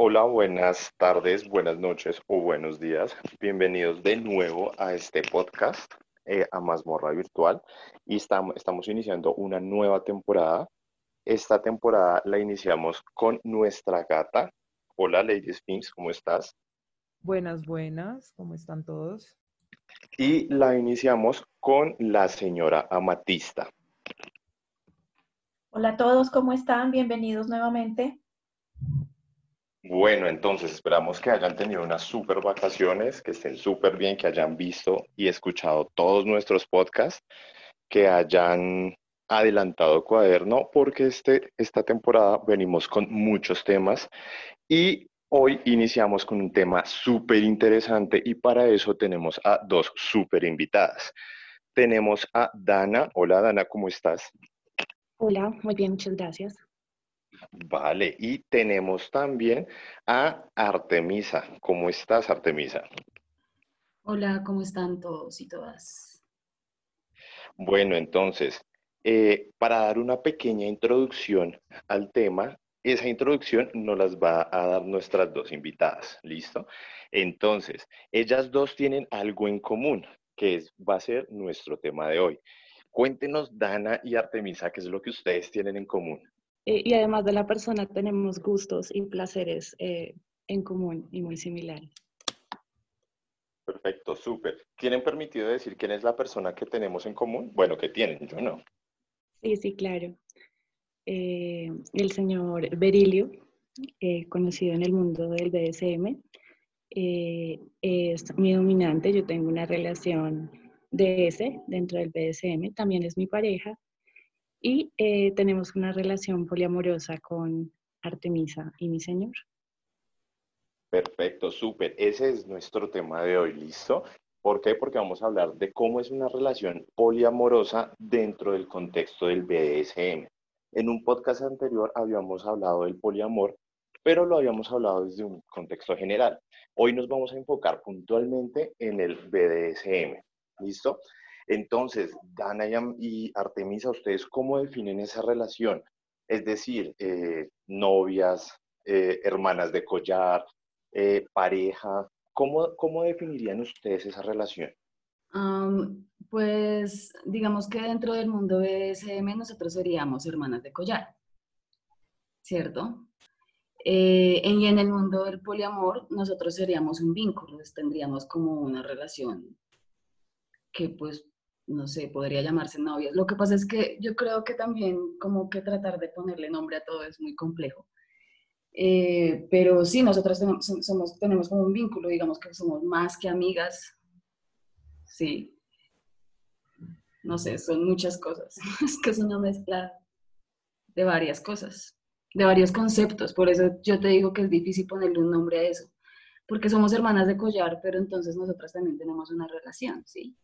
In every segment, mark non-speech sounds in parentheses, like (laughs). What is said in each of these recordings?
Hola, buenas tardes, buenas noches o buenos días. Bienvenidos de nuevo a este podcast, eh, a Mazmorra Virtual. Y estamos, estamos iniciando una nueva temporada. Esta temporada la iniciamos con nuestra gata. Hola, Lady Sphinx, ¿cómo estás? Buenas, buenas, ¿cómo están todos? Y la iniciamos con la señora Amatista. Hola a todos, ¿cómo están? Bienvenidos nuevamente. Bueno, entonces esperamos que hayan tenido unas súper vacaciones, que estén súper bien, que hayan visto y escuchado todos nuestros podcasts, que hayan adelantado cuaderno, porque este, esta temporada venimos con muchos temas y hoy iniciamos con un tema súper interesante y para eso tenemos a dos súper invitadas. Tenemos a Dana. Hola Dana, ¿cómo estás? Hola, muy bien, muchas gracias. Vale, y tenemos también a Artemisa. ¿Cómo estás, Artemisa? Hola, ¿cómo están todos y todas? Bueno, entonces, eh, para dar una pequeña introducción al tema, esa introducción nos las va a dar nuestras dos invitadas, ¿listo? Entonces, ellas dos tienen algo en común, que es, va a ser nuestro tema de hoy. Cuéntenos, Dana y Artemisa, qué es lo que ustedes tienen en común. Eh, y además de la persona, tenemos gustos y placeres eh, en común y muy similares. Perfecto, súper. ¿Tienen permitido decir quién es la persona que tenemos en común? Bueno, que tienen, yo no. Sí, sí, claro. Eh, el señor Berilio, conocido en el mundo del BDSM, es mi dominante. Yo tengo una relación de ese dentro del BDSM, también es mi pareja y eh, tenemos una relación poliamorosa con Artemisa y mi señor. Perfecto, súper. Ese es nuestro tema de hoy, ¿listo? ¿Por qué? Porque vamos a hablar de cómo es una relación poliamorosa dentro del contexto del BDSM. En un podcast anterior habíamos hablado del poliamor, pero lo habíamos hablado desde un contexto general. Hoy nos vamos a enfocar puntualmente en el BDSM, ¿listo? Entonces, Dana y Artemisa, ¿ustedes cómo definen esa relación? Es decir, eh, novias, eh, hermanas de collar, eh, pareja, ¿cómo, ¿cómo, definirían ustedes esa relación? pues digamos que dentro del mundo BDSM nosotros seríamos hermanas de collar, ¿cierto? y en el mundo del poliamor nosotros seríamos un vínculo, tendríamos como una relación que pues no sé, podría llamarse novias. Lo que pasa es que yo creo que también como que tratar de ponerle nombre a todo es muy complejo. Eh, pero sí, tenemos, somos, tenemos como un vínculo, digamos que somos más que amigas. Sí. No sé, son muchas cosas. (laughs) es que es una mezcla de varias cosas, de varios conceptos. Por eso yo te digo que es difícil ponerle un nombre a eso. Porque somos hermanas de collar, pero entonces nosotras también tenemos una relación, ¿sí?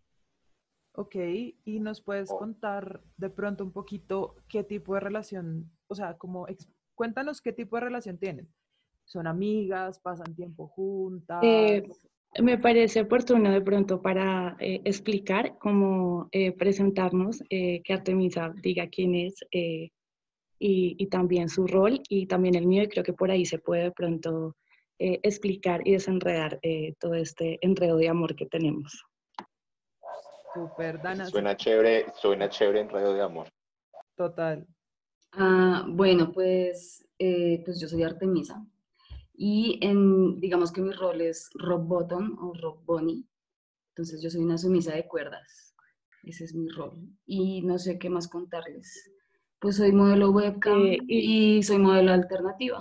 Ok, y nos puedes Oh. contar de pronto un poquito qué tipo de relación, o sea, como, cuéntanos qué tipo de relación tienen. ¿Son amigas? ¿Pasan tiempo juntas? Eh, me parece oportuno de pronto para eh, explicar cómo eh, presentarnos, eh, que Artemisa diga quién es y, y también su rol y también el mío y creo que por ahí se puede de pronto explicar y desenredar eh, todo este enredo de amor que tenemos. Súper, Dana, Suena chévere, suena chévere en Radio de Amor. total. Ah, bueno, pues, eh, pues yo soy Artemisa y en, digamos que mi rol es rock bottom o rock bunny. Entonces yo soy una sumisa de cuerdas. Ese es mi rol. Y no sé qué más contarles. Pues soy modelo webcam Eh, y soy modelo alternativa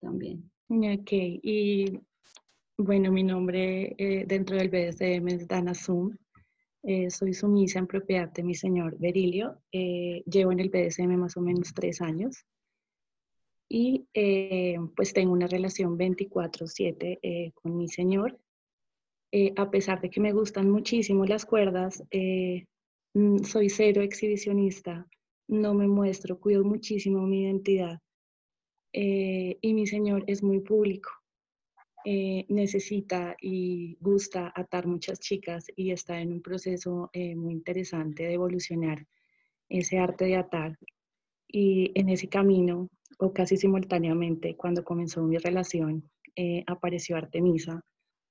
también. Ok, y bueno, mi nombre eh, dentro del BDSM es Dana Zoom. Eh, soy sumisa en propiedad de mi señor Berilio. Eh, llevo en el BDSM más o menos tres años. Y eh, pues tengo una relación 24/7 eh, con mi señor. Eh, a pesar de que me gustan muchísimo las cuerdas, mm, soy cero exhibicionista, no me muestro, cuido muchísimo mi identidad. Y mi señor es muy público. Eh, necesita y gusta atar muchas chicas y está en un proceso eh, muy interesante de evolucionar ese arte de atar. Y en ese camino o casi simultáneamente, cuando comenzó mi relación, eh, apareció Artemisa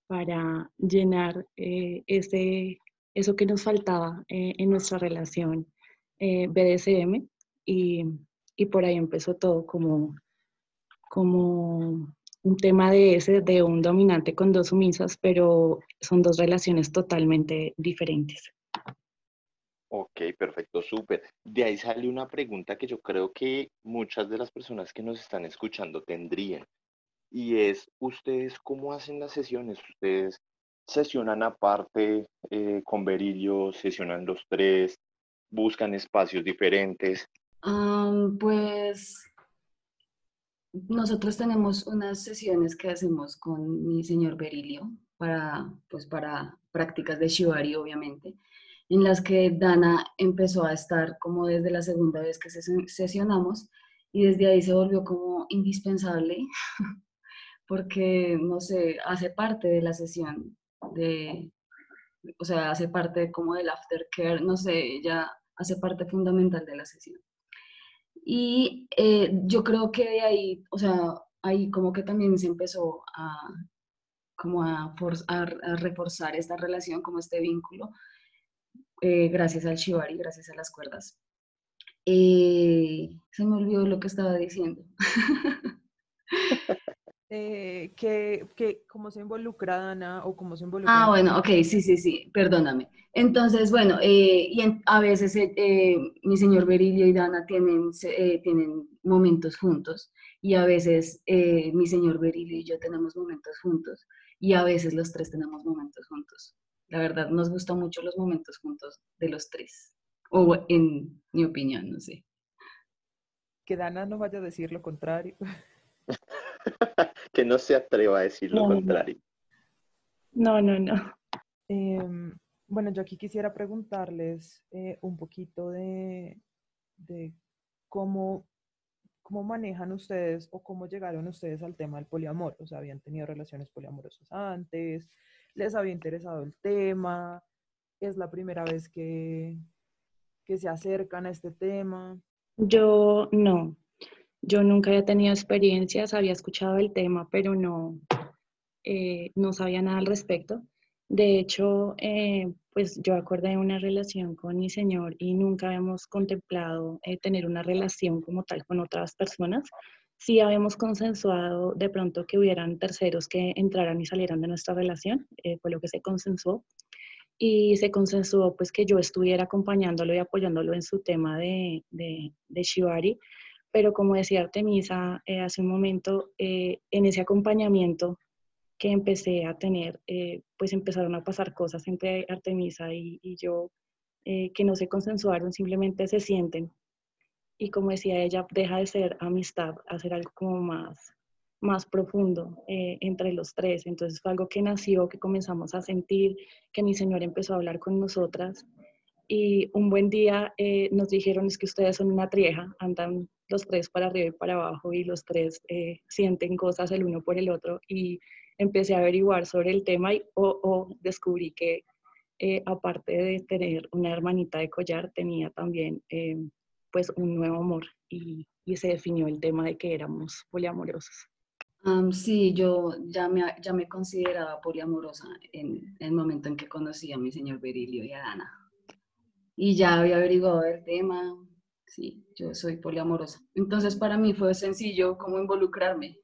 para llenar ese, eso que nos faltaba en nuestra relación BDSM y, y, por ahí empezó todo como, como un tema de ese, de un dominante con dos sumisas, pero son dos relaciones totalmente diferentes. Ok, perfecto, súper. De ahí sale una pregunta que yo creo que muchas de las personas que nos están escuchando tendrían. Y es, ¿ustedes cómo hacen las sesiones? ¿Ustedes sesionan aparte eh, con Berilio, sesionan los tres, buscan espacios diferentes? pues nosotros tenemos unas sesiones que hacemos con mi señor Berilio para, pues para prácticas de Shibari, obviamente en las que Dana empezó a estar como desde la segunda vez que sesionamos y desde ahí se volvió como indispensable (laughs) porque, no sé, hace parte de la sesión, de, o sea, hace parte como del aftercare, no sé, ya hace parte fundamental de la sesión. Y eh, yo creo que de ahí, o sea, ahí como que también se empezó a, como a, a reforzar esta relación, como este vínculo, eh, gracias al shibari, gracias a las cuerdas. Eh, se me olvidó lo que estaba diciendo. (laughs) (laughs) eh, que, cómo se involucra Dana o cómo se involucra. Ah, bueno, ok, sí, sí, sí, perdóname. Entonces, bueno, eh, y a veces mi señor Berilio y Dana tienen, tienen momentos juntos y a veces mi señor Berilio y yo tenemos momentos juntos y a veces los tres tenemos momentos juntos. La verdad, nos gustan mucho los momentos juntos de los tres. O en mi opinión, no sé. Que Dana no vaya a decir lo contrario. (laughs) que no se atreva a decir lo contrario. No, no, no. Em, bueno, yo aquí quisiera preguntarles eh, un poquito de, de cómo, cómo manejan ustedes o cómo llegaron ustedes al tema del poliamor. O sea, habían tenido relaciones poliamorosas antes, les había interesado el tema, es la primera vez que, que se acercan a este tema. Yo no, yo nunca había tenido experiencias, había escuchado el tema, pero no, eh, no sabía nada al respecto. De hecho, eh, pues yo acordé una relación con mi señor y nunca habíamos contemplado eh, tener una relación como tal con otras personas sí habíamos consensuado de pronto que hubieran terceros que entraran y salieran de nuestra relación, eh, fue lo que se consensuó. Y se consensuó pues que yo estuviera acompañándolo y apoyándolo en su tema de, de, Shibari, pero como decía Artemisa eh, hace un momento, eh, en ese acompañamiento que empecé a tener, pues empezaron a pasar cosas entre Artemisa y, y yo que no se consensuaron, simplemente se sienten y como decía ella, deja de ser amistad, hacer algo como más, más profundo eh, entre los tres. Entonces fue algo que nació, que comenzamos a sentir, que mi Señor empezó a hablar con nosotras. Y un buen día eh, nos dijeron es que ustedes son una trieja, andan los tres para arriba y para abajo y los tres eh, sienten cosas el uno por el otro. Y empecé a averiguar sobre el tema y oh, descubrí que aparte de tener una hermanita de collar, tenía también pues un nuevo amor y, y se definió el tema de que éramos poliamorosos. sí, yo ya me, ya me consideraba poliamorosa en, el momento en que conocí a mi señor Berilio y a Dana. Y ya había averiguado el tema, sí, yo soy poliamorosa. Entonces para mí fue sencillo como involucrarme.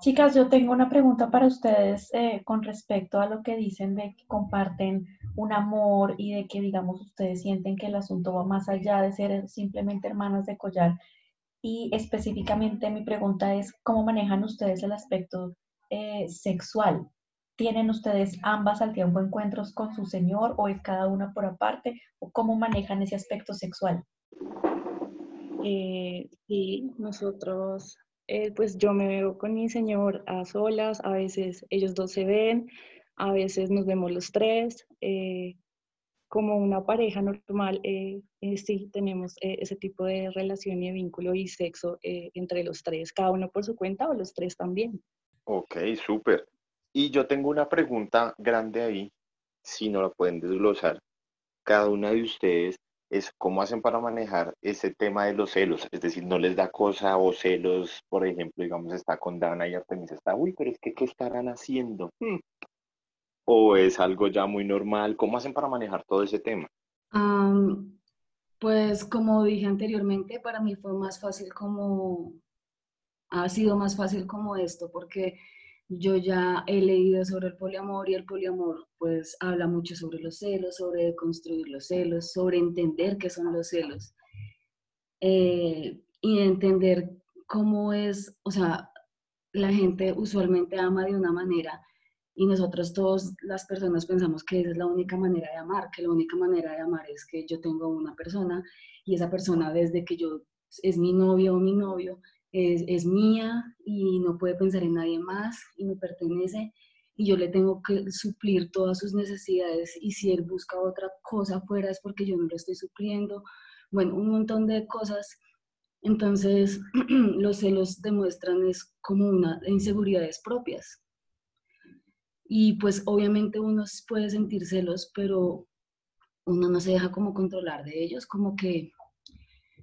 Chicas, yo tengo una pregunta para ustedes eh, con respecto a lo que dicen de que comparten un amor y de que, digamos, ustedes sienten que el asunto va más allá de ser simplemente hermanas de collar. Y específicamente mi pregunta es, ¿cómo manejan ustedes el aspecto eh, sexual? ¿Tienen ustedes ambas al tiempo encuentros con su señor o es cada una por aparte? ¿O cómo manejan ese aspecto sexual? Eh, sí, nosotros eh, pues yo me veo con mi señor a solas, a veces ellos dos se ven, a veces nos vemos los tres. Eh, como una pareja normal, eh, sí tenemos ese tipo de relación y vínculo y sexo entre los tres, cada uno por su cuenta o los tres también. Ok, súper. Y yo tengo una pregunta grande ahí, si no la pueden desglosar. Cada una de ustedes es cómo hacen para manejar ese tema de los celos, es decir, no les da cosa o celos, por ejemplo, digamos, está con Dana y Artemisa está, uy, pero es que, ¿qué estarán haciendo? Hmm. ¿O es algo ya muy normal? ¿Cómo hacen para manejar todo ese tema? pues como dije anteriormente, para mí fue más fácil como, ha sido más fácil como esto, porque yo ya he leído sobre el poliamor y el poliamor pues habla mucho sobre los celos, sobre construir los celos, sobre entender qué son los celos eh, y entender cómo es, o sea, la gente usualmente ama de una manera y nosotros todas las personas pensamos que esa es la única manera de amar, que la única manera de amar es que yo tengo una persona y esa persona desde que yo es mi novio o mi novio, es, mía y no puede pensar en nadie más y me pertenece y yo le tengo que suplir todas sus necesidades y si él busca otra cosa afuera es porque yo no lo estoy supliendo. Bueno, un montón de cosas. Entonces, (clears throat) los celos demuestran es como una inseguridades propias. Y pues obviamente uno puede sentir celos, pero uno no se deja como controlar de ellos, como que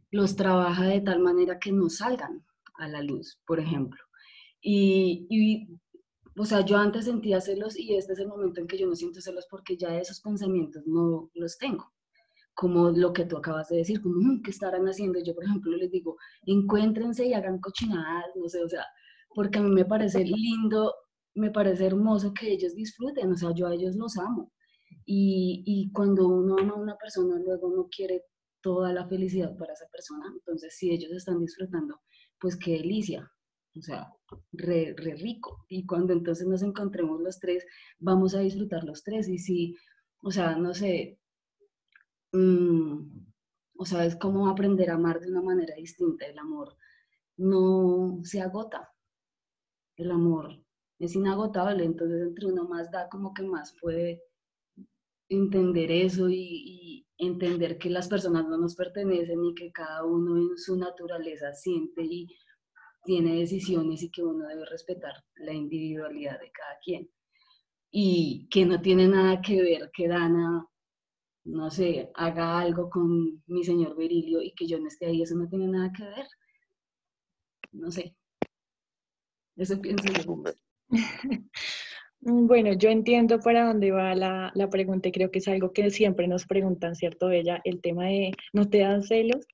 los trabaja de tal manera que no salgan a la luz, por ejemplo. Y, o sea, yo antes sentía celos y este es el momento en que yo no siento celos porque ya esos pensamientos no los tengo. Como lo que tú acabas de decir, como, mm, ¿qué estarán haciendo? Yo, por ejemplo, les digo, encuéntrense y hagan cochinadas, no sé, o sea, porque a mí me parece lindo, me parece hermoso que ellos disfruten, o sea, yo a ellos los amo. Y, y cuando uno ama a una persona, luego no quiere toda la felicidad para esa persona. Entonces, si ellos están disfrutando pues qué delicia, o sea, re, rico. Y cuando entonces nos encontremos los tres, vamos a disfrutar los tres. Y si, o sea, no sé, mm, o sea, es como aprender a amar de una manera distinta. El amor no se agota. El amor es inagotable, entonces entre uno más da como que más puede entender eso y, y, entender que las personas no nos pertenecen y que cada uno en su naturaleza siente y tiene decisiones y que uno debe respetar la individualidad de cada quien. Y que no tiene nada que ver que Dana, no sé, haga algo con mi señor Berilio y que yo no esté ahí, eso no tiene nada que ver. No sé. Eso pienso yo. (laughs) Mm, bueno, yo entiendo para dónde va la, pregunta y creo que es algo que siempre nos preguntan, ¿cierto, Bella? El tema de ¿no te dan celos?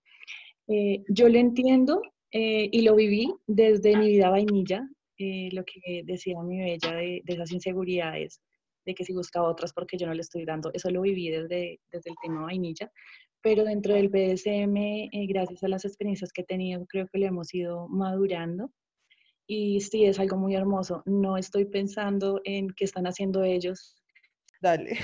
Eh, yo lo entiendo eh, y lo viví desde mi vida vainilla, eh, lo que decía mi Bella de, esas inseguridades, de que si buscaba otras porque yo no le estoy dando, eso lo viví desde, desde el tema vainilla, pero dentro del BDSM, gracias a las experiencias que he tenido, creo que lo hemos ido madurando y sí, es algo muy hermoso. No estoy pensando en qué están haciendo ellos. Dale.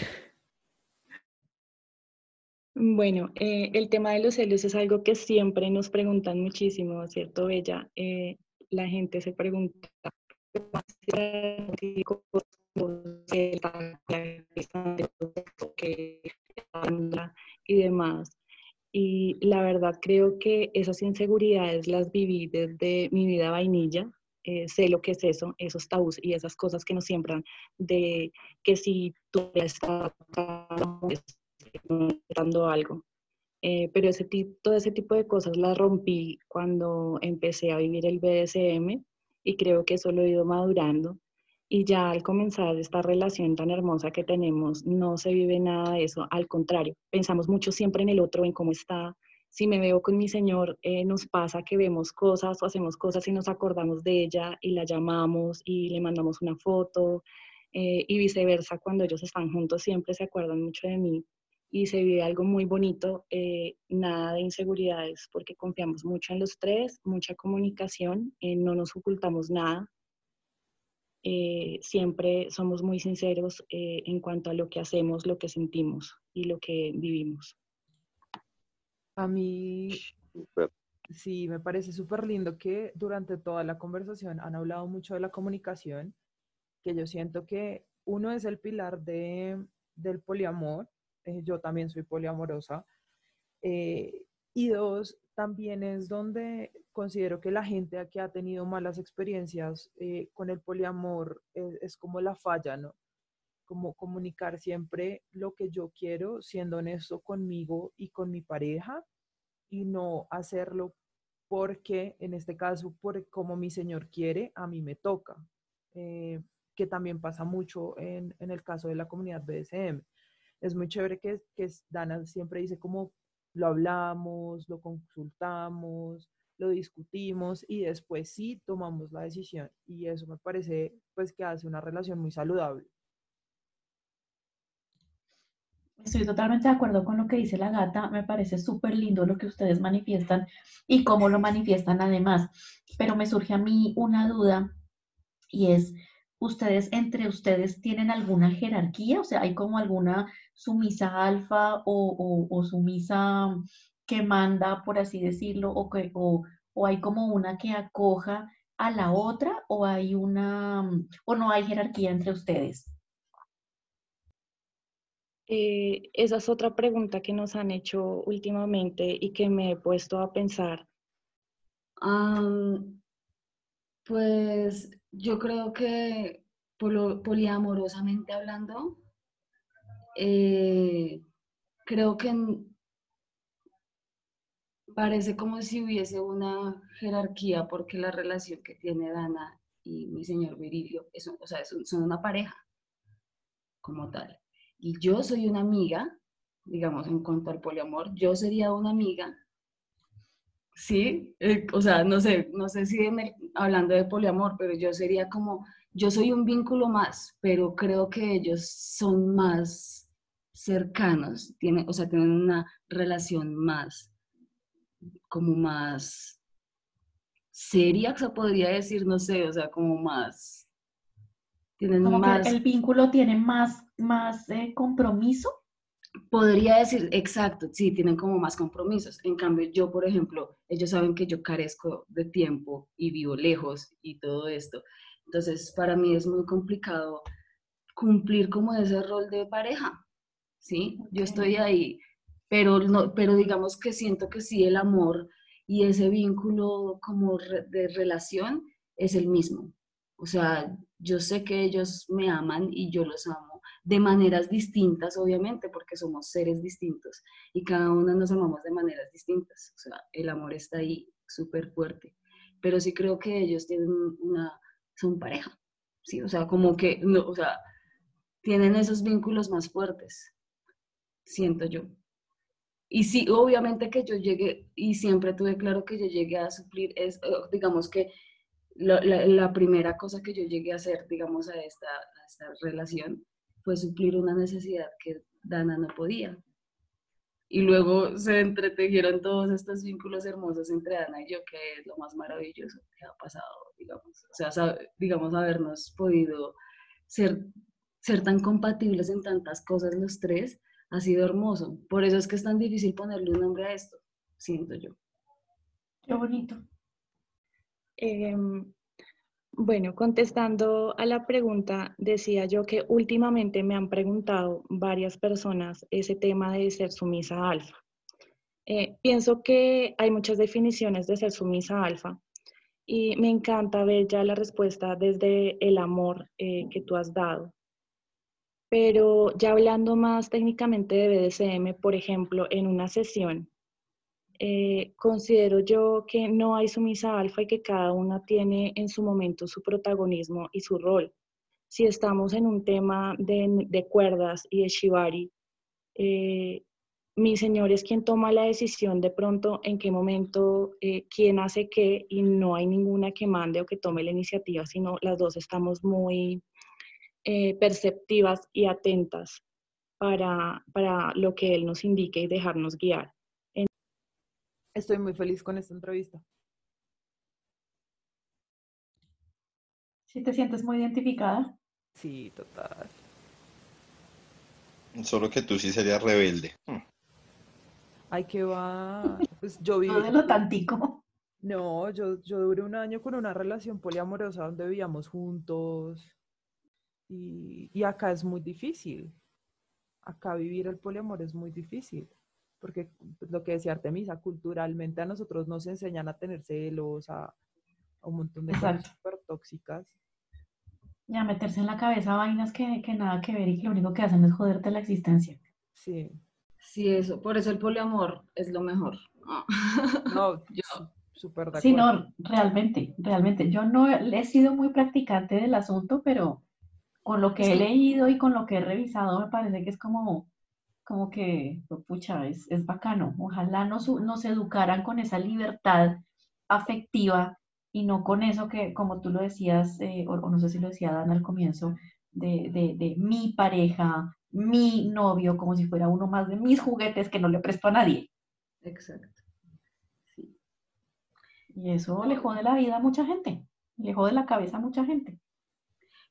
Bueno, eh, el tema de los celos es algo que siempre nos preguntan muchísimo, ¿cierto, Bella? Eh, la gente se pregunta y demás. Y la verdad creo que esas inseguridades las viví desde mi vida vainilla, eh, sé lo que es eso, esos tabús y esas cosas que nos siembran de que si tú estás dando algo. Eh, pero ese todo ese tipo de cosas las rompí cuando empecé a vivir el BDSM y creo que eso lo he ido madurando. Y ya al comenzar esta relación tan hermosa que tenemos, no se vive nada de eso, al contrario, pensamos mucho siempre en el otro, en cómo está, si me veo con mi señor, eh, nos pasa que vemos cosas o hacemos cosas y nos acordamos de ella y la llamamos y le mandamos una foto eh, y viceversa, cuando ellos están juntos siempre se acuerdan mucho de mí y se vive algo muy bonito, eh, nada de inseguridades porque confiamos mucho en los tres, mucha comunicación, no nos ocultamos nada. siempre somos muy sinceros en cuanto a lo que hacemos, lo que sentimos y lo que vivimos. A mí sí, me parece súper lindo que durante toda la conversación han hablado mucho de la comunicación, que yo siento que uno es el pilar de, del poliamor, eh, yo también soy poliamorosa, eh, y dos, también es donde considero que la gente que ha tenido malas experiencias eh, con el poliamor es, como la falla, ¿no? Como comunicar siempre lo que yo quiero, siendo honesto conmigo y con mi pareja, y no hacerlo porque, en este caso, por como mi Señor quiere, a mí me toca, eh, que también pasa mucho en, en, el caso de la comunidad BDSM. Es muy chévere que, que Dana siempre dice como lo hablamos, lo consultamos, lo discutimos y después sí tomamos la decisión. Y eso me parece pues que hace una relación muy saludable. Estoy totalmente de acuerdo con lo que dice la gata, me parece súper lindo lo que ustedes manifiestan y cómo lo manifiestan además, pero me surge a mí una duda y es, ¿ustedes entre ustedes tienen alguna jerarquía? O sea, ¿hay como alguna sumisa alfa o, sumisa que manda, por así decirlo, o, que, o, o hay como una que acoja a la otra o hay una, o no hay jerarquía entre ustedes? Eh, esa es otra pregunta que nos han hecho últimamente y que me he puesto a pensar. pues yo creo que poliamorosamente hablando, eh, creo que parece como si hubiese una jerarquía porque la relación que tiene Dana y mi señor Virilio o sea, son una pareja como tal y yo soy una amiga, digamos, en cuanto al poliamor, yo sería una amiga, ¿sí? Eh, o sea, no sé, no sé si hablando de poliamor, pero yo sería como, yo soy un vínculo más, pero creo que ellos son más cercanos, tienen, o sea, tienen una relación más, como más seria, se podría decir, no sé, o sea, como más el vínculo tiene más, más eh, compromiso. Podría decir, exacto, sí, tienen como más compromisos. En cambio, yo, por ejemplo, ellos saben que yo carezco de tiempo y vivo lejos y todo esto. Entonces, para mí es muy complicado cumplir como ese rol de pareja, ¿sí? Yo estoy ahí, pero, no, pero digamos que siento que sí, el amor y ese vínculo como de relación es el mismo. O sea, yo sé que ellos me aman y yo los amo de maneras distintas, obviamente, porque somos seres distintos y cada uno nos amamos de maneras distintas. O sea, el amor está ahí súper fuerte. Pero sí creo que ellos tienen una, son pareja, ¿sí? O sea, como que, no, o sea, tienen esos vínculos más fuertes, siento yo. Y sí, obviamente que yo llegué, y siempre tuve claro que yo llegué a suplir, es, digamos que la, primera cosa que yo llegué a hacer, digamos, a esta, relación fue suplir una necesidad que Dana no podía. Y luego se entretejieron todos estos vínculos hermosos entre Dana y yo, que es lo más maravilloso que ha pasado, digamos. O sea, digamos, habernos podido ser, ser tan compatibles en tantas cosas los tres, ha sido hermoso. Por eso es que es tan difícil ponerle un nombre a esto, siento yo. Qué bonito. Em, bueno, contestando a la pregunta, decía yo que últimamente me han preguntado varias personas ese tema de ser sumisa alfa. Eh, pienso que hay muchas definiciones de ser sumisa alfa y me encanta ver ya la respuesta desde el amor eh, que tú has dado. Pero ya hablando más técnicamente de BDSM, por ejemplo, en una sesión, eh, considero yo que no hay sumisa alfa y que cada una tiene en su momento su protagonismo y su rol. Si estamos en un tema de, cuerdas y de shibari, eh, mi señor es quien toma la decisión de pronto en qué momento, eh, quién hace qué y no hay ninguna que mande o que tome la iniciativa, sino las dos estamos muy perceptivas y atentas para, para lo que él nos indique y dejarnos guiar. Estoy muy feliz con esta entrevista. ¿Sí te sientes muy identificada? Sí, total. Solo que tú sí serías rebelde. Hmm. Ay, qué va. Pues yo viví. No lo tantico. No, yo, yo duré un año con una relación poliamorosa donde vivíamos juntos. Y, y acá es muy difícil. Acá vivir el poliamor es muy difícil porque lo que decía Artemisa, culturalmente a nosotros nos enseñan a tener celos, a, un montón de cosas súper tóxicas. Y a meterse en la cabeza vainas que, que nada que ver y que lo único que hacen es joderte la existencia. Sí. Sí, eso. Por eso el poliamor es lo mejor. Ah. No, (laughs) Yo- súper de Sí, acuerdo. no, realmente, realmente. Yo no he he sido muy practicante del asunto, pero con lo que he Sí. leído y con lo que he revisado, me parece que es como, como que, pues, pucha, es, es bacano. Ojalá nos, nos educaran con esa libertad afectiva y no con eso que, como tú lo decías, eh, o, o no sé si lo decía Dan al comienzo, de, de, de mi pareja, mi novio, como si fuera uno más de mis juguetes que no le presto a nadie. Exacto. Sí. Y eso le jode la vida a mucha gente, le jode la cabeza a mucha gente.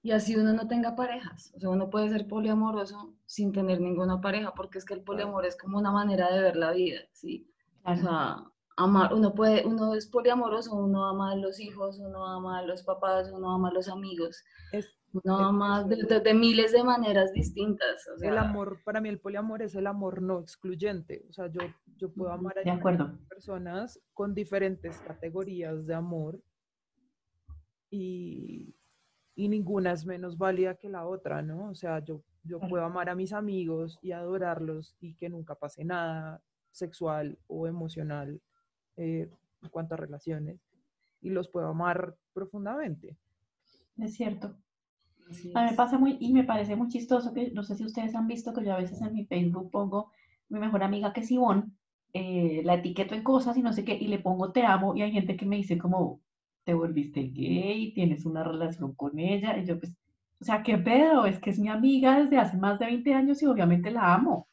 Y así uno no tenga parejas. O sea, uno puede ser poliamoroso sin tener ninguna pareja, porque es que el poliamor es como una manera de ver la vida, ¿sí? O sea, amar, uno puede, uno es poliamoroso, uno ama a los hijos, uno ama a los papás, uno ama a los amigos, Es uno es ama de, de- de miles de maneras distintas. O el amor, para mí el poliamor es el amor no excluyente. O sea, yo, yo puedo amar a acuerdo. personas con diferentes categorías de amor y, y ninguna es menos válida que la otra, ¿no? O sea, yo, yo puedo amar a mis amigos y adorarlos y que nunca pase nada sexual o emocional eh, en cuanto a relaciones y los puedo amar profundamente. Es cierto. A mí me pasa muy, y me parece muy chistoso que, no sé si ustedes han visto que yo a veces en mi Facebook pongo mi mejor amiga que es Ivonne, eh, la etiqueto en cosas y no sé qué, y le pongo te amo, y hay gente que me dice como, te volviste gay, tienes una relación con ella, y yo pues, o sea, qué pedo, es que es mi amiga desde hace más de 20 años y obviamente la amo.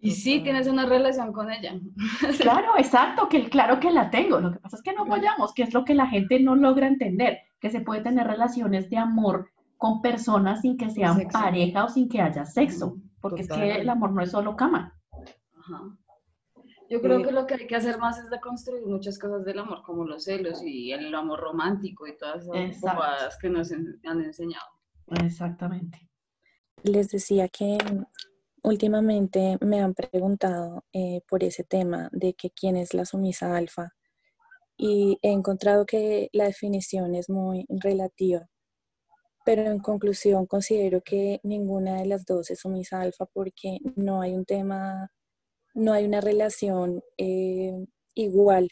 Y sí, tienes una relación con ella. (laughs) Claro, exacto, que claro que la tengo. Lo que pasa es que no apoyamos, que es lo que la gente no logra entender, que se puede tener relaciones de amor con personas sin que sean sexo. pareja o sin que haya sexo, porque es que el amor no es solo cama. Ajá. Yo creo que lo que hay que hacer más es deconstruir muchas cosas del amor, como los celos y el amor romántico y todas esas bobadas que nos han enseñado. Exactamente. Les decía que últimamente me han preguntado eh, por ese tema de que quién es la sumisa alfa y he encontrado que la definición es muy relativa, pero en conclusión considero que ninguna de las dos es sumisa alfa porque no hay un tema, no hay una relación eh, igual,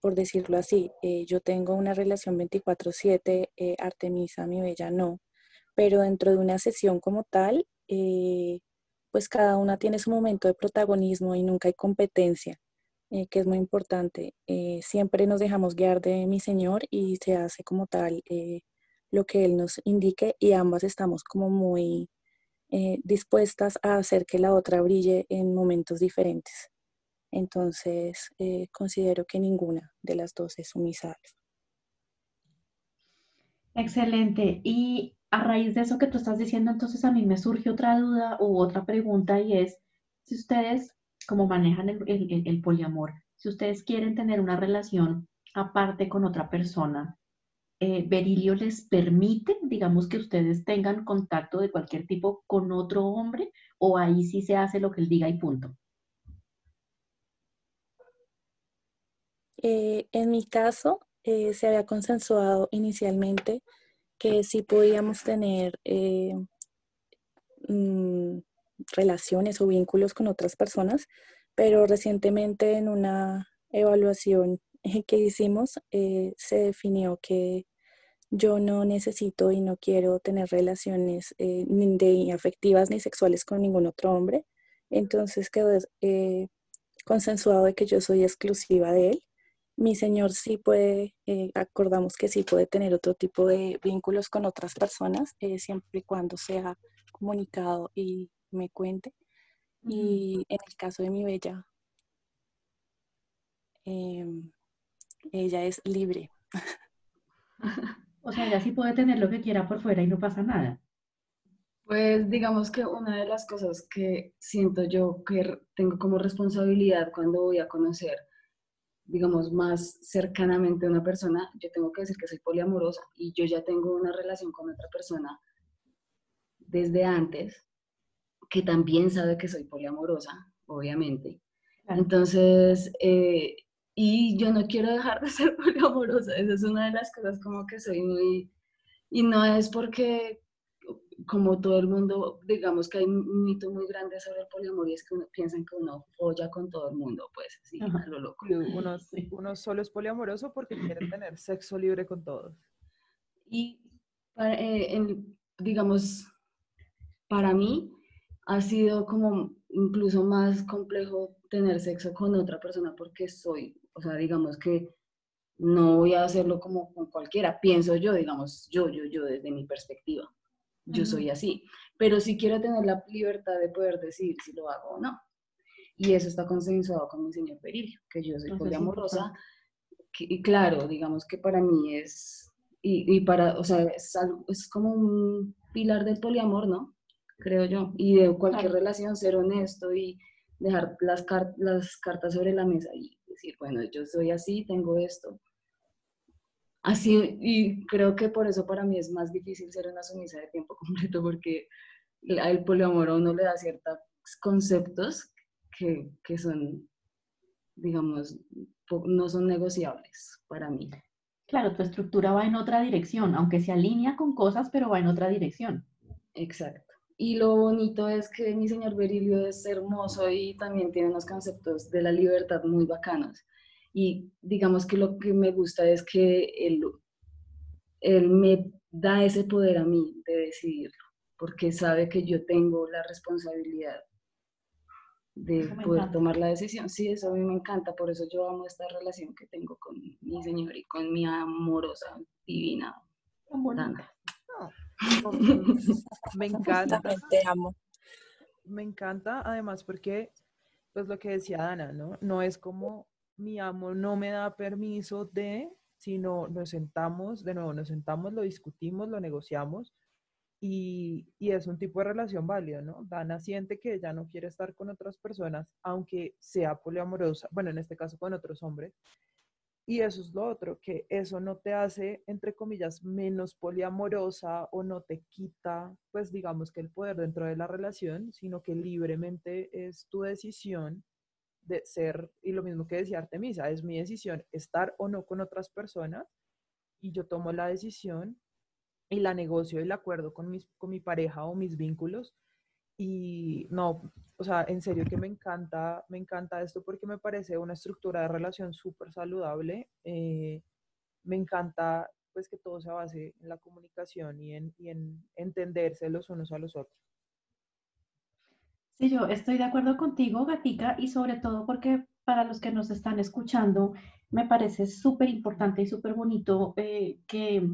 por decirlo así. Eh, yo tengo una relación 24/7, eh, Artemisa, mi bella, no pero dentro de una sesión como tal, pues cada una tiene su momento de protagonismo y nunca hay competencia, que es muy importante. Siempre nos dejamos guiar de mi Señor y se hace como tal lo que Él nos indique y ambas estamos como muy eh, dispuestas a hacer que la otra brille en momentos diferentes. Entonces, eh, considero que ninguna de las dos es sumisa. Excelente. Y a raíz de eso que tú estás diciendo, entonces a mí me surge otra duda u otra pregunta y es, si ustedes, como manejan el- el- el poliamor, si ustedes quieren tener una relación aparte con otra persona, eh, ¿Berilio les permite, digamos, que ustedes tengan contacto de cualquier tipo con otro hombre o ahí sí se hace lo que él diga y punto? Eh, en mi caso, eh, se había consensuado inicialmente que sí podíamos tener eh, mm, relaciones o vínculos con otras personas, pero recientemente en una evaluación (laughs) que hicimos se definió que yo no necesito y no quiero tener relaciones eh, ni de afectivas ni sexuales con ningún otro hombre. Entonces quedó eh, consensuado de que yo soy exclusiva de él mi señor sí puede, eh, acordamos que sí puede tener otro tipo de vínculos con otras personas, siempre y cuando sea comunicado y me cuente. Y en el caso de mi bella, em, ella es libre. (laughs) O sea, ella sí puede tener lo que quiera por fuera y no pasa nada. Pues digamos que una de las cosas que siento yo que tengo como responsabilidad cuando voy a conocer, digamos, más cercanamente a una persona, yo tengo que decir que soy poliamorosa y yo ya tengo una relación con otra persona desde antes, que también sabe que soy poliamorosa, obviamente. Claro. Entonces, eh, y yo no quiero dejar de ser (laughs) poliamorosa, esa es una de las cosas como que soy muy, Y no es porque, como todo el mundo, digamos que hay un mito muy grande sobre el poliamor y es que uno, piensan que uno folla con todo el mundo, pues, así, a lo loco. Uno, uno solo es poliamoroso porque quiere tener sexo libre con todos. Y, eh, en, digamos, para mí ha sido como incluso más complejo tener sexo con otra persona porque soy, o sea, digamos que no voy a hacerlo como con cualquiera, pienso yo, digamos, yo, yo, yo desde mi perspectiva, yo soy así, pero sí quiero tener la libertad de poder decir si lo hago o no. Y eso está consensuado con mi señor Perillo, que yo soy poliamorosa, y claro, digamos que para mí es, y, y para, o sea, es, es como un pilar del poliamor, ¿no? Creo yo, y de cualquier relación ser honesto y dejar las, las cartas sobre la mesa y decir, bueno, yo soy así, tengo esto, Así, y creo que por eso para mí es más difícil ser una sumisa de tiempo (laughs) completo, porque el poliamor a uno le da ciertos conceptos que, que son, digamos, no son negociables para mí. Claro, tu estructura va en otra dirección, aunque se alinea con cosas, pero va en otra dirección. Exacto. Y lo bonito es que mi señor Berilio es hermoso y también tiene unos conceptos de la libertad muy bacanos. Y digamos que lo que me gusta es que él, él me da ese poder a mí de decidirlo, porque sabe que yo tengo la responsabilidad de poder tomar la decisión. Sí, eso a mí me encanta, por eso yo amo esta relación que tengo con mi señor y con mi amorosa, divina Dana. (laughs) me encanta. Te amo. Me encanta, además, porque, pues lo que decía Dana, ¿no? No es como mi amo no me da permiso de, sino nos sentamos, de nuevo, nos sentamos, lo discutimos, lo negociamos y, y, es un tipo de relación válida, ¿no? Dana siente que ella no quiere estar con otras personas, aunque sea poliamorosa, bueno, en este caso con otros hombres. Y eso es lo otro, que eso no te hace, entre comillas, menos poliamorosa o no te quita, pues digamos que el poder dentro de la relación, sino que libremente es tu decisión de ser, y lo mismo que decía Artemisa, es mi decisión estar o no con otras personas y yo tomo la decisión y la negocio y la acuerdo con, mis, con mi pareja o mis vínculos. Y no, o sea, en serio que me encanta, me encanta esto porque me parece una estructura de relación súper saludable. Eh, me encanta pues que todo se base en la comunicación y en, y en entenderse los unos a los otros. Sí, yo estoy de acuerdo contigo, Gatica, y sobre todo porque para los que nos están escuchando, me parece súper importante y súper bonito eh, que,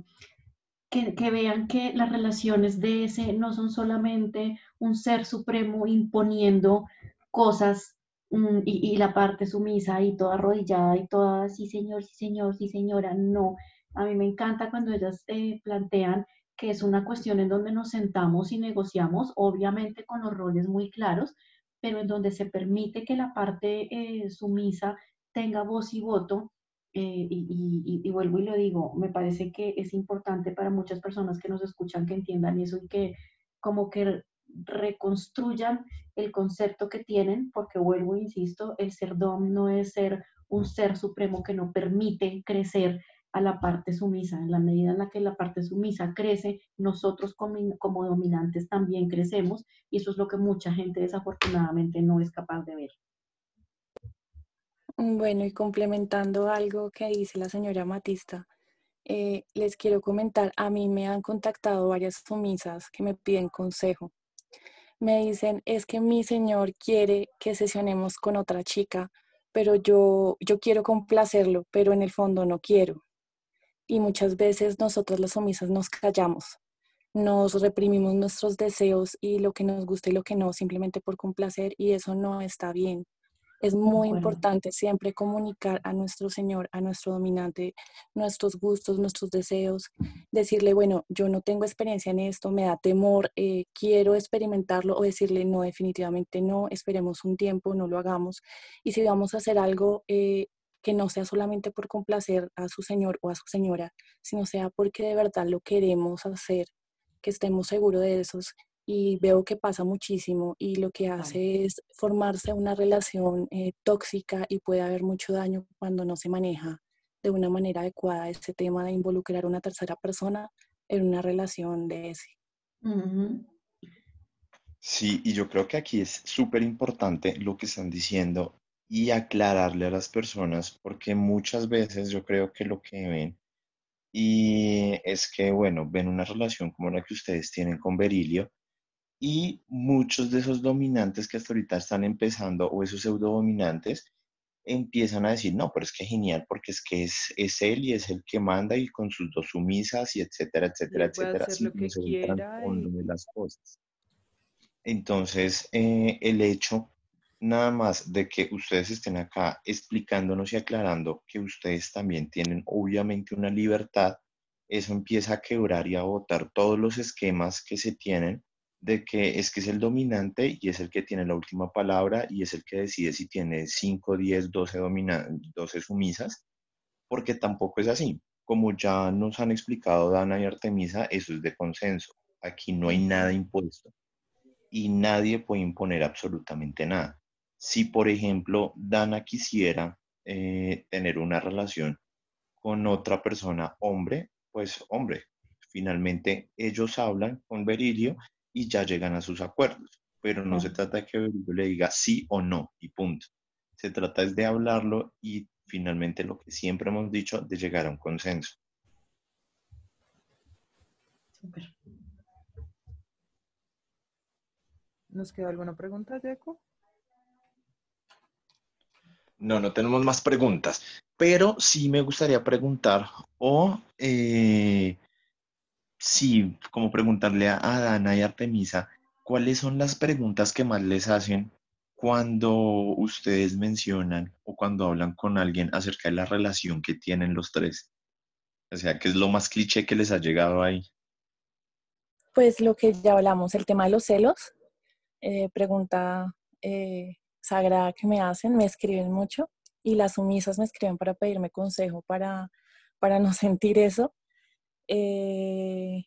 que, vean que las relaciones de ese no son solamente un ser supremo imponiendo cosas mm, y, la parte sumisa y toda arrodillada y toda, sí señor, sí señor, sí señora, no. A mí me encanta cuando ellas eh, plantean que es una cuestión en donde nos sentamos y negociamos, obviamente con los roles muy claros, pero en donde se permite que la parte eh, sumisa tenga voz y voto. Eh, y, vuelvo y lo digo, me parece que es importante para muchas personas que nos escuchan que entiendan eso y que como que reconstruyan el concepto que tienen, porque vuelvo e insisto, el ser dom no es ser un ser supremo que no permite crecer a la parte sumisa. En la medida en la que la parte sumisa crece, nosotros como, dominantes también crecemos y eso es lo que mucha gente desafortunadamente no es capaz de ver. Bueno, y complementando algo que dice la señora Matista, eh, les quiero comentar, a mí me han contactado varias sumisas que me piden consejo. Me dicen, es que mi señor quiere que sesionemos con otra chica, pero yo, yo quiero complacerlo, pero en el fondo no quiero y muchas veces nosotros las sumisas nos callamos, nos reprimimos nuestros deseos y lo que nos gusta y lo que no, simplemente por complacer y eso no está bien. Es muy importante siempre comunicar a nuestro Señor, a nuestro dominante, nuestros gustos, nuestros deseos, decirle, bueno, yo no tengo experiencia en esto, me da temor, eh, quiero experimentarlo o decirle, no, definitivamente no, esperemos un tiempo, no lo hagamos. Y si vamos a hacer algo, eh, que no sea solamente por complacer a su señor o a su señora, sino sea porque de verdad lo queremos hacer, que estemos seguros de eso. Y veo que pasa muchísimo y lo que hace es formarse una relación eh, tóxica y puede haber mucho daño cuando no se maneja de una manera adecuada este tema de involucrar a una tercera persona en una relación de ese. Sí, y yo creo que aquí es súper importante lo que están diciendo y aclararle a las personas, porque muchas veces yo creo que lo que ven y es que, bueno, ven una relación como la que ustedes tienen con Berilio y muchos de esos dominantes que hasta ahorita están empezando o esos pseudo dominantes empiezan a decir, no, pero es que genial porque es que es, es él y es el que manda y con sus dos sumisas y etcétera, etcétera, etcétera. Hacer lo que quiera de las cosas. Entonces, eh, el hecho nada más de que ustedes estén acá explicándonos y aclarando que ustedes también tienen obviamente una libertad, eso empieza a quebrar y a botar todos los esquemas que se tienen de que es que es el dominante y es el que tiene la última palabra y es el que decide si tiene 5, 10, 12, 12 sumisas, porque tampoco es así. Como ya nos han explicado Dana y Artemisa, eso es de consenso. Aquí no hay nada impuesto y nadie puede imponer absolutamente nada. Si, por ejemplo, Dana quisiera eh, tener una relación con otra persona, hombre, pues hombre, finalmente ellos hablan con Berilio y ya llegan a sus acuerdos, pero no se trata de que Berilio le diga sí o no y punto. Se trata es de hablarlo y finalmente lo que siempre hemos dicho, de llegar a un consenso. ¿Nos queda alguna pregunta, Jaco? No, no tenemos más preguntas, pero sí me gustaría preguntar o eh, sí, como preguntarle a Dana y Artemisa, ¿cuáles son las preguntas que más les hacen cuando ustedes mencionan o cuando hablan con alguien acerca de la relación que tienen los tres? O sea, ¿qué es lo más cliché que les ha llegado ahí? Pues lo que ya hablamos, el tema de los celos, eh, pregunta eh, sagrada que me hacen, me escriben mucho y las sumisas me escriben para pedirme consejo para, para no (laughs) sentir eso. Eh,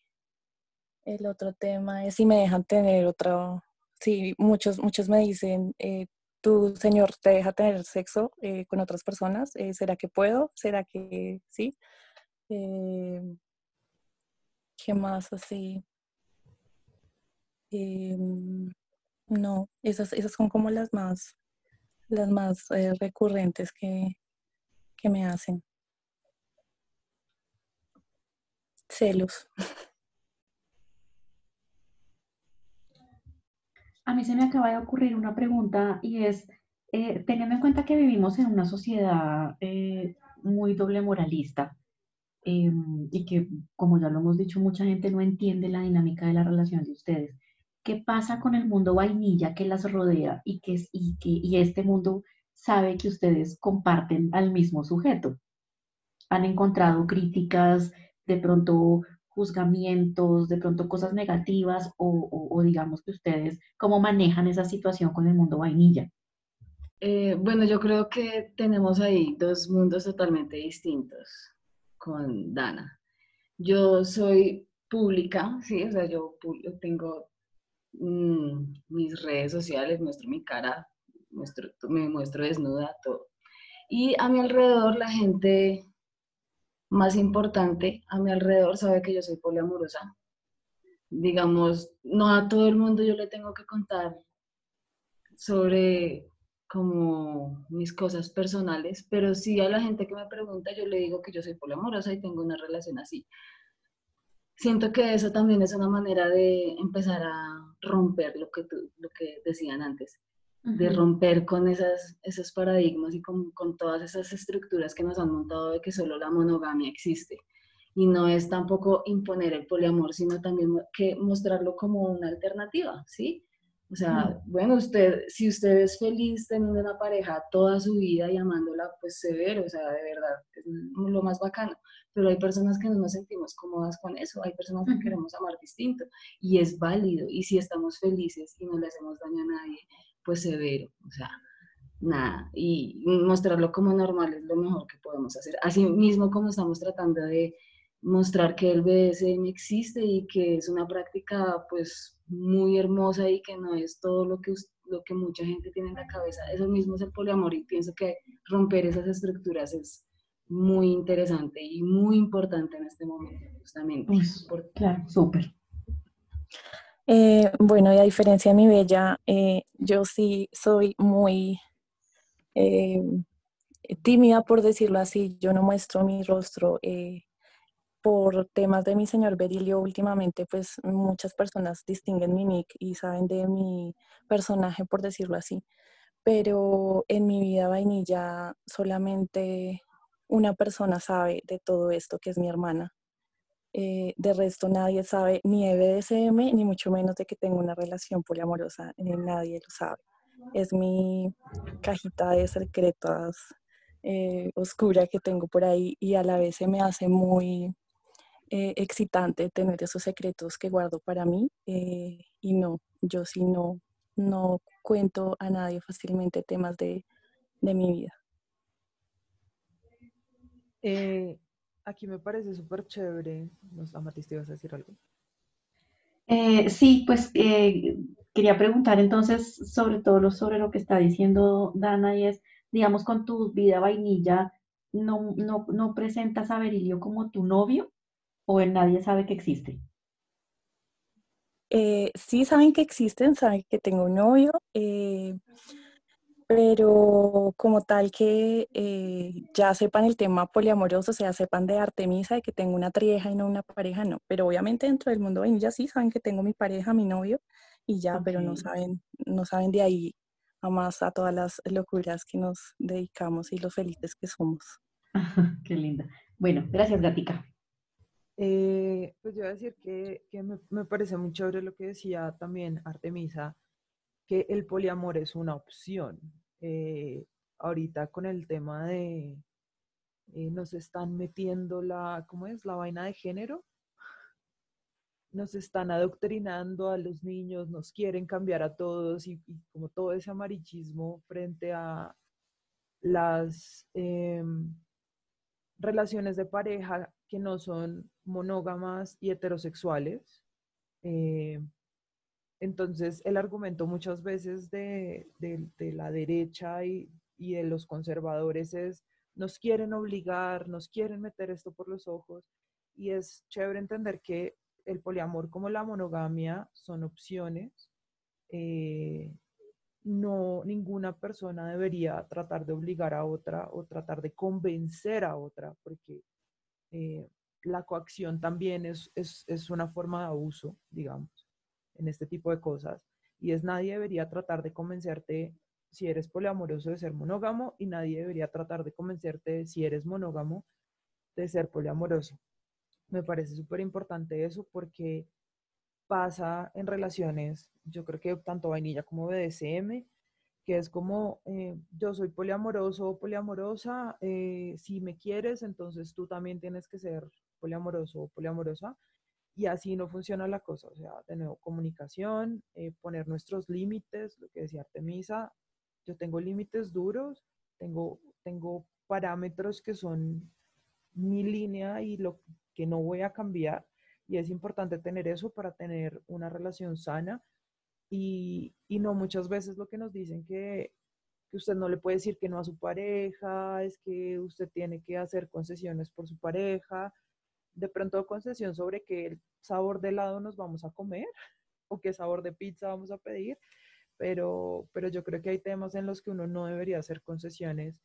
el otro tema es si me dejan tener otro, sí, muchos, muchos me dicen, eh, tu señor te deja tener sexo eh, con otras personas, ¿será que puedo? ¿Será que sí? ¿Qué más así? No, esas, esas son como las más, las más eh, recurrentes que, que me hacen. Celos. A mí se me acaba de ocurrir una pregunta y es, eh, teniendo en cuenta que vivimos en una sociedad eh, muy doble moralista em, y que, como ya lo hemos dicho, mucha gente no entiende la dinámica de la relación de ustedes qué pasa con el mundo vainilla que las rodea y que, y que y este mundo sabe que ustedes comparten al mismo sujeto. Han encontrado críticas, de pronto juzgamientos, de pronto cosas negativas o, digamos que ustedes, ¿cómo manejan esa situación con el mundo vainilla? Eh, bueno, yo creo que tenemos ahí dos mundos totalmente distintos con Dana. Yo soy pública, sí, o sea, yo tengo Mm, mis redes sociales, muestro mi cara, muestro, me muestro desnuda, todo. Y a mi alrededor la gente más importante a mi alrededor sabe que yo soy poliamorosa. Digamos, no a todo el mundo yo le tengo que contar sobre como mis cosas personales, pero sí a la gente que me pregunta yo le digo que yo soy poliamorosa y tengo una relación así siento que eso también es una manera de empezar a romper lo que, lo que decían antes, de romper con esas, esos paradigmas y con, con, todas esas estructuras que nos han montado de que solo la monogamia existe. Y no es tampoco imponer el poliamor, sino también que mostrarlo como una alternativa, ¿sí? O sea, bueno, usted, si usted es feliz teniendo una pareja toda su vida y amándola, pues severo, o sea, de verdad, es lo más bacano. Pero hay personas que no nos sentimos cómodas con eso, hay personas que queremos amar distinto y es válido. Y si estamos felices y no le hacemos daño a nadie, pues severo, o sea, nada. Y mostrarlo como normal es lo mejor que podemos hacer. Así mismo como estamos tratando de mostrar que el BDSM existe y que es una práctica pues muy hermosa y que no es todo lo que, lo que mucha gente tiene en la cabeza. Eso mismo es el poliamor y pienso que romper esas estructuras es muy interesante y muy importante en este momento, justamente. Claro, súper. Eh, bueno, y a diferencia de mi bella, eh, yo sí soy muy eh, tímida, por decirlo así. Yo no muestro mi rostro por temas de mi señor Berilio. Últimamente, pues muchas personas distinguen mi nick y saben de mi personaje, por decirlo así. Pero en mi vida vainilla solamente una persona sabe de todo esto, que es mi hermana. Eh, de resto nadie sabe ni de BDSM, ni mucho menos de que tengo una relación poliamorosa, nadie lo sabe. Es mi cajita de secretas eh, oscura que tengo por ahí y a la vez me hace muy eh, excitante tener esos secretos que guardo para mí y no, yo sí no, no cuento a nadie fácilmente temas de, de mi vida. Eh, aquí me parece súper chévere. Amatis, ¿te ibas a decir algo? Eh, sí, pues eh, quería preguntar entonces sobre todo lo, sobre lo que está diciendo Dana y es, digamos, con tu vida vainilla, ¿no, no, no presentas a Berilio como tu novio o nadie sabe que existe? sí saben que existen, saben que tengo un novio pero como tal que eh, ya sepan el tema poliamoroso, o sea, sepan de Artemisa, de que tengo una trieja y no una pareja, no. Pero obviamente dentro del mundo ya sí saben que tengo mi pareja, mi novio, y ya, pero no saben, no saben de ahí a más a todas las locuras que nos dedicamos y lo felices que somos. (laughs) Qué linda. Bueno, gracias, Gatica. Eh, pues yo voy a decir que, que me, me parece muy chévere lo que decía también Artemisa, que el poliamor es una opción. Eh, ahorita con el tema de eh, nos están metiendo la, ¿cómo es? La vaina de género. Nos están adoctrinando a los niños, nos quieren cambiar a todos y, como todo ese amarillismo frente a las em, relaciones de pareja que no son monógamas y heterosexuales. Eh, entonces, el argumento muchas veces de, la derecha y, de los conservadores es, nos quieren obligar, nos quieren meter esto por los ojos. Y es chévere entender que el poliamor como la monogamia son opciones. Eh, no, ninguna persona debería tratar de obligar a otra o tratar de convencer a otra, porque eh, la coacción también es, es una forma de abuso, digamos en este tipo de cosas. Y es nadie debería tratar de convencerte si eres poliamoroso de ser monógamo y nadie debería tratar de convencerte si eres monógamo de ser poliamoroso. Me parece súper importante eso porque pasa en relaciones, yo creo que tanto vainilla como BDSM, que es como eh, yo soy poliamoroso o poliamorosa, eh, si me quieres, entonces tú también tienes que ser poliamoroso o poliamorosa y así no funciona la cosa. O sea, de nuevo, comunicación, eh, poner nuestros límites, lo que decía Artemisa, yo tengo límites duros, tengo, tengo parámetros que son mi línea y lo que no voy a cambiar. Y es importante tener eso para tener una relación sana. Y, y no muchas veces lo que nos dicen que, que usted no le puede decir que no a su pareja, es que usted tiene que hacer concesiones por su pareja, de pronto concesión sobre qué sabor de helado nos vamos a comer o qué sabor de pizza vamos a pedir, pero, pero yo creo que hay temas en los que uno no debería hacer concesiones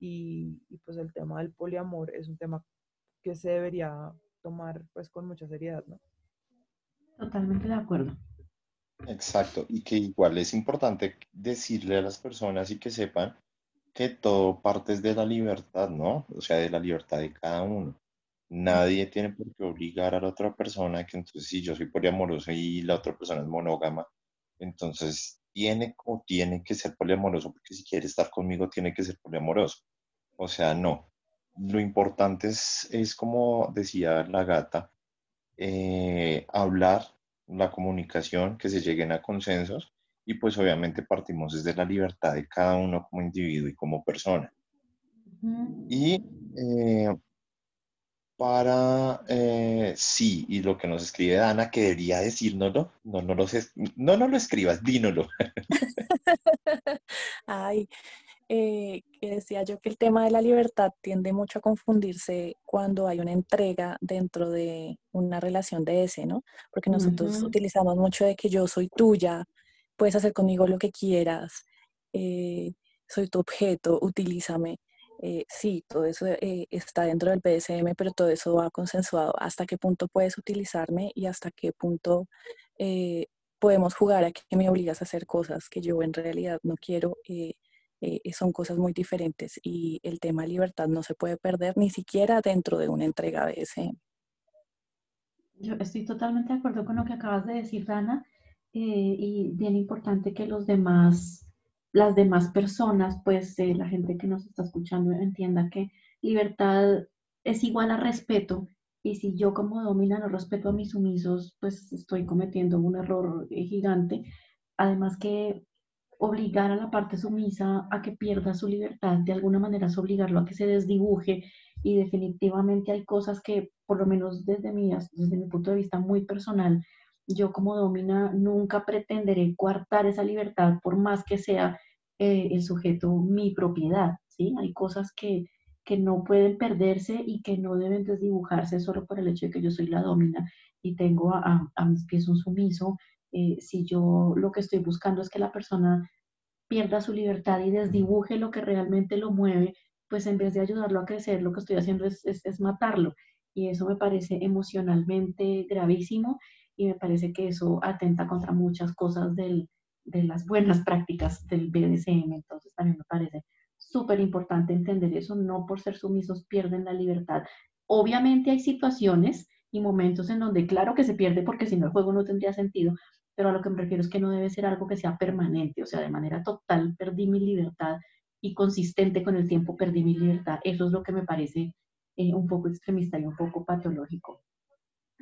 y, pues el tema del poliamor es un tema que se debería tomar pues con mucha seriedad, ¿no? Totalmente de acuerdo. Exacto, y que igual es importante decirle a las personas y que sepan que todo parte de la libertad, ¿no? O sea, de la libertad de cada uno nadie tiene por qué obligar a la otra persona que entonces si yo soy poliamoroso y la otra persona es monógama, entonces tiene o tiene que ser poliamoroso porque si quiere estar conmigo tiene que ser poliamoroso. O sea, no. Lo importante es, es como decía la gata, eh, hablar, la comunicación, que se lleguen a consensos y pues obviamente partimos desde la libertad de cada uno como individuo y como persona. Y eh, para eh, sí, y lo que nos escribe Dana, que debería decírnoslo, no, no, lo, no, no lo escribas, dínoslo. (laughs) Ay, eh, que decía yo que el tema de la libertad tiende mucho a confundirse cuando hay una entrega dentro de una relación de ese, ¿no? Porque nosotros utilizamos mucho de que yo soy tuya, puedes hacer conmigo lo que quieras, eh, soy tu objeto, utilízame. Eh, sí, todo eso está dentro del PSM, pero todo eso va consensuado. ¿Hasta qué punto puedes utilizarme y hasta qué punto podemos jugar a que me obligas a hacer cosas que yo en realidad no quiero? Eh, son cosas muy diferentes y el tema libertad no se puede perder ni siquiera dentro de una entrega ese. Yo estoy totalmente de acuerdo con lo que acabas de decir, Dana, eh, y bien importante que los demás, las demás personas, pues eh, la gente que nos está escuchando entienda que libertad es igual a respeto y si yo como domina no respeto a mis sumisos, pues estoy cometiendo un error gigante. Además que obligar a la parte sumisa a que pierda su libertad, de alguna manera es obligarlo a que se desdibuje y definitivamente hay cosas que, por lo menos desde mi, desde mi punto de vista muy personal, yo como domina nunca pretenderé coartar esa libertad por más que sea eh, el sujeto mi propiedad, ¿sí? Hay cosas que, que no pueden perderse y que no deben desdibujarse solo por el hecho de que yo soy la domina y tengo a, a mis pies un sumiso eh, si yo lo que estoy buscando es que la persona pierda su libertad y desdibuje lo que realmente lo mueve, pues en vez de ayudarlo a crecer, lo que estoy haciendo es, es, matarlo. Y eso me parece emocionalmente gravísimo y me parece que eso atenta contra muchas cosas de las buenas prácticas del BDSM. Entonces también me parece súper importante entender eso. No por ser sumisos pierden la libertad. Obviamente hay situaciones y momentos en donde claro que se pierde porque si no el juego no tendría sentido, pero a lo que me refiero es que no debe ser algo que sea permanente, o sea, de manera total perdí mi libertad y consistente con el tiempo perdí mi libertad. Eso es lo que me parece eh, un poco extremista y un poco patológico.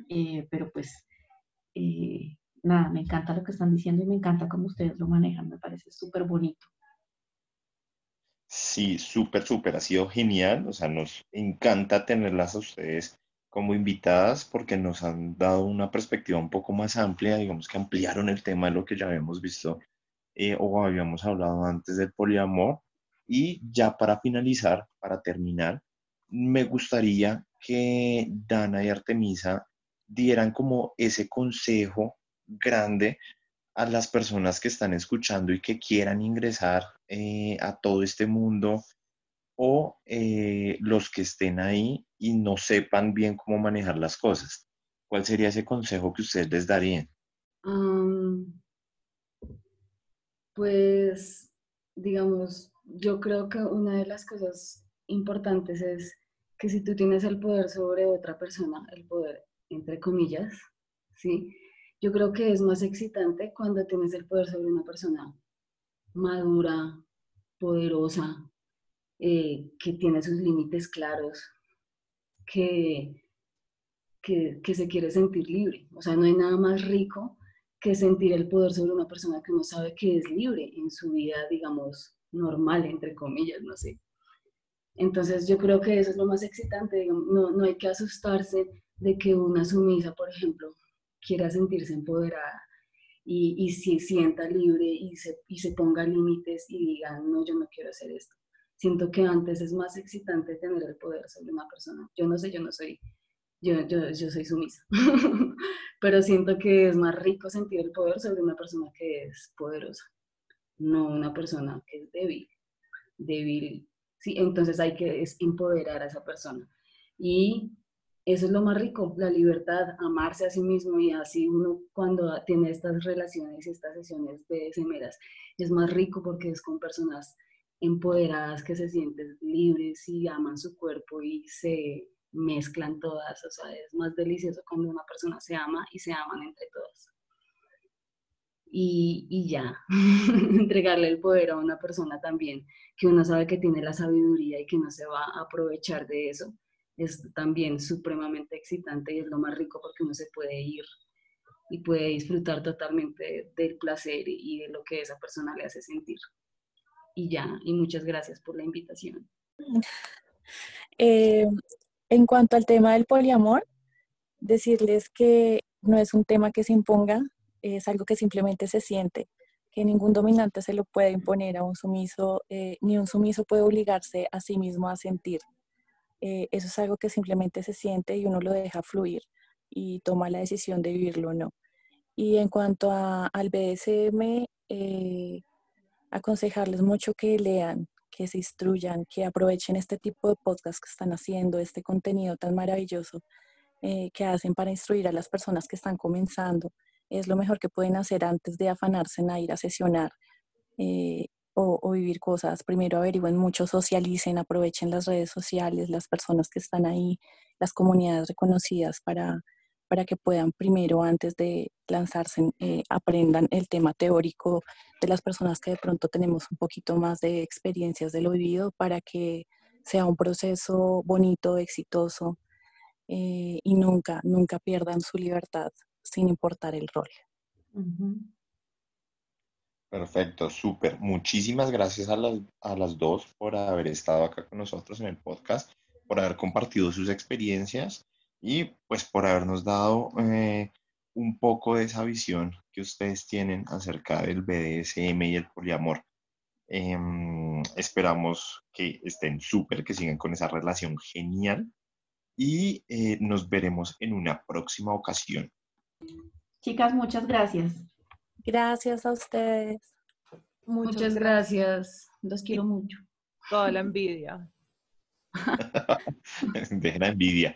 Eh, pero pues, eh, nada, me encanta lo que están diciendo y me encanta cómo ustedes lo manejan, me parece súper bonito. Sí, súper, súper, ha sido genial, o sea, nos encanta tenerlas a ustedes como invitadas porque nos han dado una perspectiva un poco más amplia, digamos que ampliaron el tema de lo que ya habíamos visto eh, o habíamos hablado antes del poliamor. Y ya para finalizar, para terminar, me gustaría que Dana y Artemisa dieran como ese consejo grande a las personas que están escuchando y que quieran ingresar eh, a todo este mundo o eh, los que estén ahí y no sepan bien cómo manejar las cosas. ¿Cuál sería ese consejo que ustedes les darían? pues, digamos, yo creo que una de las cosas importantes es que si tú tienes el poder sobre otra persona, el poder entre comillas, ¿sí? Yo creo que es más excitante cuando tienes el poder sobre una persona madura, poderosa, eh, que tiene sus límites claros, que, que, se quiere sentir libre. O sea, no hay nada más rico que sentir el poder sobre una persona que no sabe que es libre en su vida, digamos, normal, entre comillas, no sé. Entonces yo creo que eso es lo más excitante, no, no hay que asustarse de que una sumisa, por ejemplo, quiera sentirse empoderada y, y se sienta libre y se, y se ponga límites y diga, no, yo no quiero hacer esto siento que antes es más excitante tener el poder sobre una persona. Yo no sé, yo no soy, yo, yo, yo soy sumisa, (laughs) pero siento que es más rico sentir el poder sobre una persona que es poderosa, no una persona que es débil, débil. Sí, entonces hay que empoderar a esa persona. Y eso es lo más rico, la libertad, amarse a sí mismo y así uno cuando tiene estas relaciones y estas sesiones de semeras es más rico porque es con personas empoderadas, que se sienten libres y aman su cuerpo y se mezclan todas. O sea, es más delicioso cuando una persona se ama y se aman entre todas. Y, y ya, (laughs) entregarle el poder a una persona también, que uno sabe que tiene la sabiduría y que no se va a aprovechar de eso, es también supremamente excitante y es lo más rico porque uno se puede ir y puede disfrutar totalmente del placer y de lo que esa persona le hace sentir y ya, y muchas gracias por la invitación. Eh, en cuanto al tema del poliamor, decirles que no es un tema que se imponga, es algo que simplemente se siente, que ningún dominante se lo puede imponer a un sumiso, eh, ni un sumiso puede obligarse a sí mismo a sentir. Eh, eso es algo que simplemente se siente y uno lo deja fluir y toma la decisión de vivirlo o no. Y en cuanto al BDSM, eh, aconsejarles mucho que lean, que se instruyan, que aprovechen este tipo de podcast que están haciendo, este contenido tan maravilloso eh, que hacen para instruir a las personas que están comenzando. Es lo mejor que pueden hacer antes de afanarse en ir a sesionar o, vivir cosas. Primero averigüen mucho, socialicen, aprovechen las redes sociales, las personas que están ahí, las comunidades reconocidas para para que puedan primero, antes de lanzarse, eh, aprendan el tema teórico de las personas que de pronto tenemos un poquito más de experiencias de lo vivido para que sea un proceso bonito, exitoso eh, y nunca, nunca pierdan su libertad sin importar el rol. Perfecto, súper. Muchísimas gracias a las, a las dos por haber estado acá con nosotros en el podcast, por haber compartido sus experiencias y pues por habernos dado eh, un poco de esa visión que ustedes tienen acerca del BDSM y el poliamor. Em, esperamos que estén súper, que sigan con esa relación genial y eh, nos veremos en una próxima ocasión. Chicas, muchas gracias. Gracias a ustedes. Muchas, gracias. Los quiero mucho. Toda la envidia. (laughs) Dejen la envidia.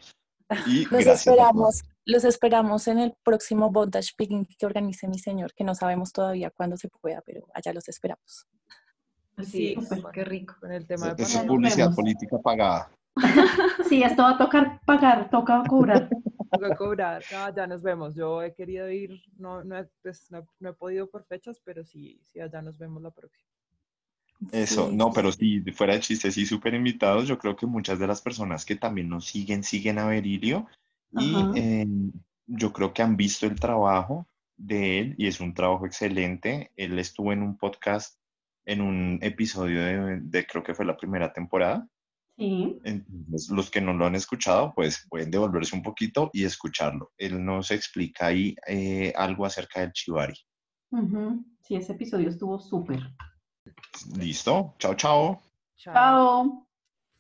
los esperamos, los esperamos en el próximo bondage picking que organice mi señor, que no sabemos todavía cuándo se pueda, pero allá los esperamos. Sí, qué rico. Con el tema de es publicidad política pagada. (laughs) sí, esto va a tocar pagar, toca cobrar. (laughs) Toca cobrar. ya nos vemos. Yo he querido ir, no, no, pues, no, no he podido por fechas, pero sí, sí, allá nos vemos la próxima. Eso, no, pero si fuera de chiste, sí, súper invitados. Yo creo que muchas de las personas que también nos siguen, siguen a Berilio y em, yo creo que han visto el trabajo de él y es un trabajo excelente. Él estuvo en un podcast, en un episodio de, creo que fue la primera temporada. Sí. Entonces, los que no lo han escuchado, pues pueden devolverse un poquito y escucharlo. Él nos explica ahí eh, algo acerca del chivari. Sí, ese episodio estuvo súper. Listo. Chao, chao. Chao.